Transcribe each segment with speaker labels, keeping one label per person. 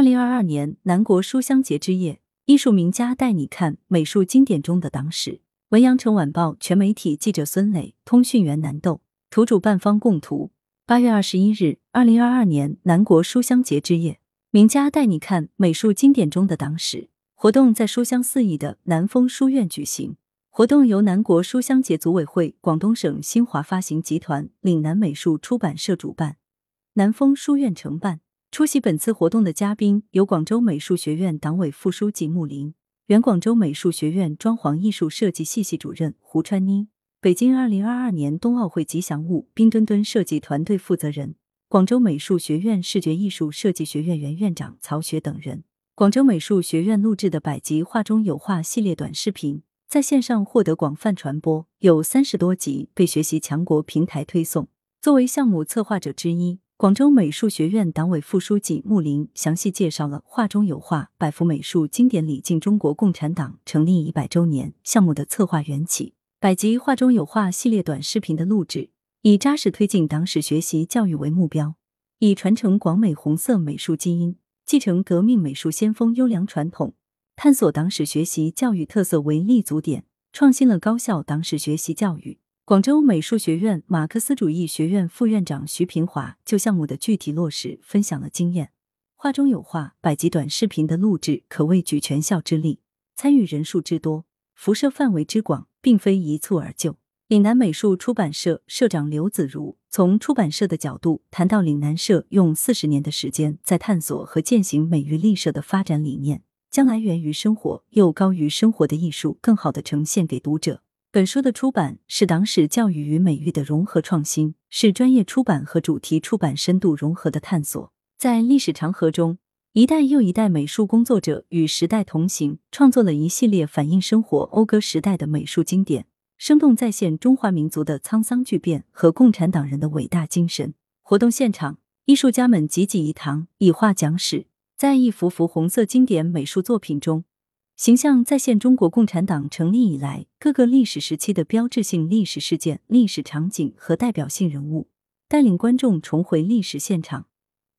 Speaker 1: 二零二二年南国书香节之夜，艺术名家带你看美术经典中的党史。文阳城晚报全媒体记者孙磊，通讯员南豆，图主办方供图。八月二十一日，二零二二年南国书香节之夜，名家带你看美术经典中的党史活动在书香四溢的南丰书院举行。活动由南国书香节组委会、广东省新华发行集团、岭南美术出版社主办，南丰书院承办。出席本次活动的嘉宾有广州美术学院党委副书记穆林，原广州美术学院装潢艺术设计系系主任胡川妮，北京二零二二年冬奥会吉祥物冰墩墩设计团队负责人，广州美术学院视觉艺术设计学院原院长曹雪等人。广州美术学院录制的百集画中有画系列短视频在线上获得广泛传播，有三十多集被学习强国平台推送。作为项目策划者之一。广州美术学院党委副书记穆林详细介绍了“画中有画”百幅美术经典礼敬中国共产党成立一百周年项目的策划缘起。百集“画中有画”系列短视频的录制，以扎实推进党史学习教育为目标，以传承广美红色美术基因、继承革命美术先锋优良传统、探索党史学习教育特色为立足点，创新了高校党史学习教育。广州美术学院马克思主义学院副院长徐平华就项目的具体落实分享了经验。画中有画百集短视频的录制可谓举全校之力，参与人数之多，辐射范围之广，并非一蹴而就。岭南美术出版社社长刘子如从出版社的角度谈到，岭南社用四十年的时间在探索和践行美育立社的发展理念，将来源于生活又高于生活的艺术，更好的呈现给读者。本书的出版是党史教育与美育的融合创新，是专业出版和主题出版深度融合的探索。在历史长河中，一代又一代美术工作者与时代同行，创作了一系列反映生活、讴歌时代的美术经典，生动再现中华民族的沧桑巨变和共产党人的伟大精神。活动现场，艺术家们济济一堂，以画讲史，在一幅幅红色经典美术作品中。形象再现中国共产党成立以来各个历史时期的标志性历史事件、历史场景和代表性人物，带领观众重回历史现场，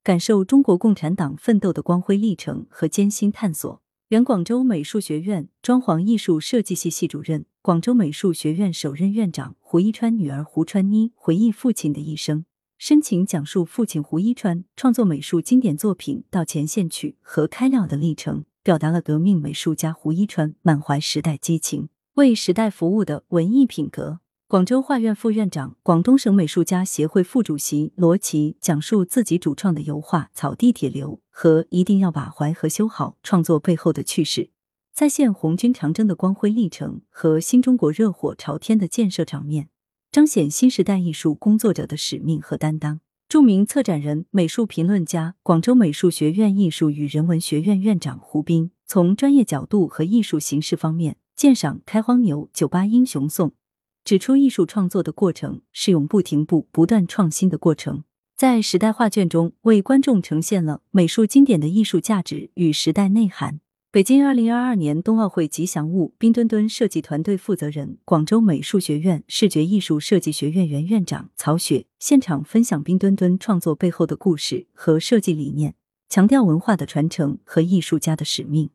Speaker 1: 感受中国共产党奋斗的光辉历程和艰辛探索。原广州美术学院装潢艺术设计系系主任、广州美术学院首任院长胡一川女儿胡川妮回忆父亲的一生，深情讲述父亲胡一川创作美术经典作品到前线去和开料的历程。表达了革命美术家胡一川满怀时代激情、为时代服务的文艺品格。广州画院副院长、广东省美术家协会副主席罗琦讲述自己主创的油画《草地铁流》和一定要把淮河修好创作背后的趣事，再现红军长征的光辉历程和新中国热火朝天的建设场面，彰显新时代艺术工作者的使命和担当。著名策展人、美术评论家、广州美术学院艺术与人文学院院长胡斌，从专业角度和艺术形式方面鉴赏《开荒牛》《酒吧英雄颂》，指出艺术创作的过程是永不停步、不断创新的过程，在时代画卷中为观众呈现了美术经典的艺术价值与时代内涵。北京二零二二年冬奥会吉祥物冰墩墩设计团队负责人、广州美术学院视觉艺术设计学院原院长曹雪现场分享冰墩墩创作背后的故事和设计理念，强调文化的传承和艺术家的使命。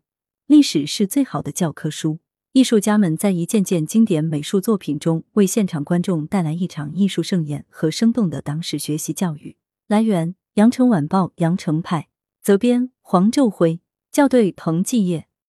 Speaker 1: 历史是最好的教科书，艺术家们在一件件经典美术作品中，为现场观众带来一场艺术盛宴和生动的党史学习教育。来源：羊城晚报羊城派，责编：黄昼辉。校对：彭继业。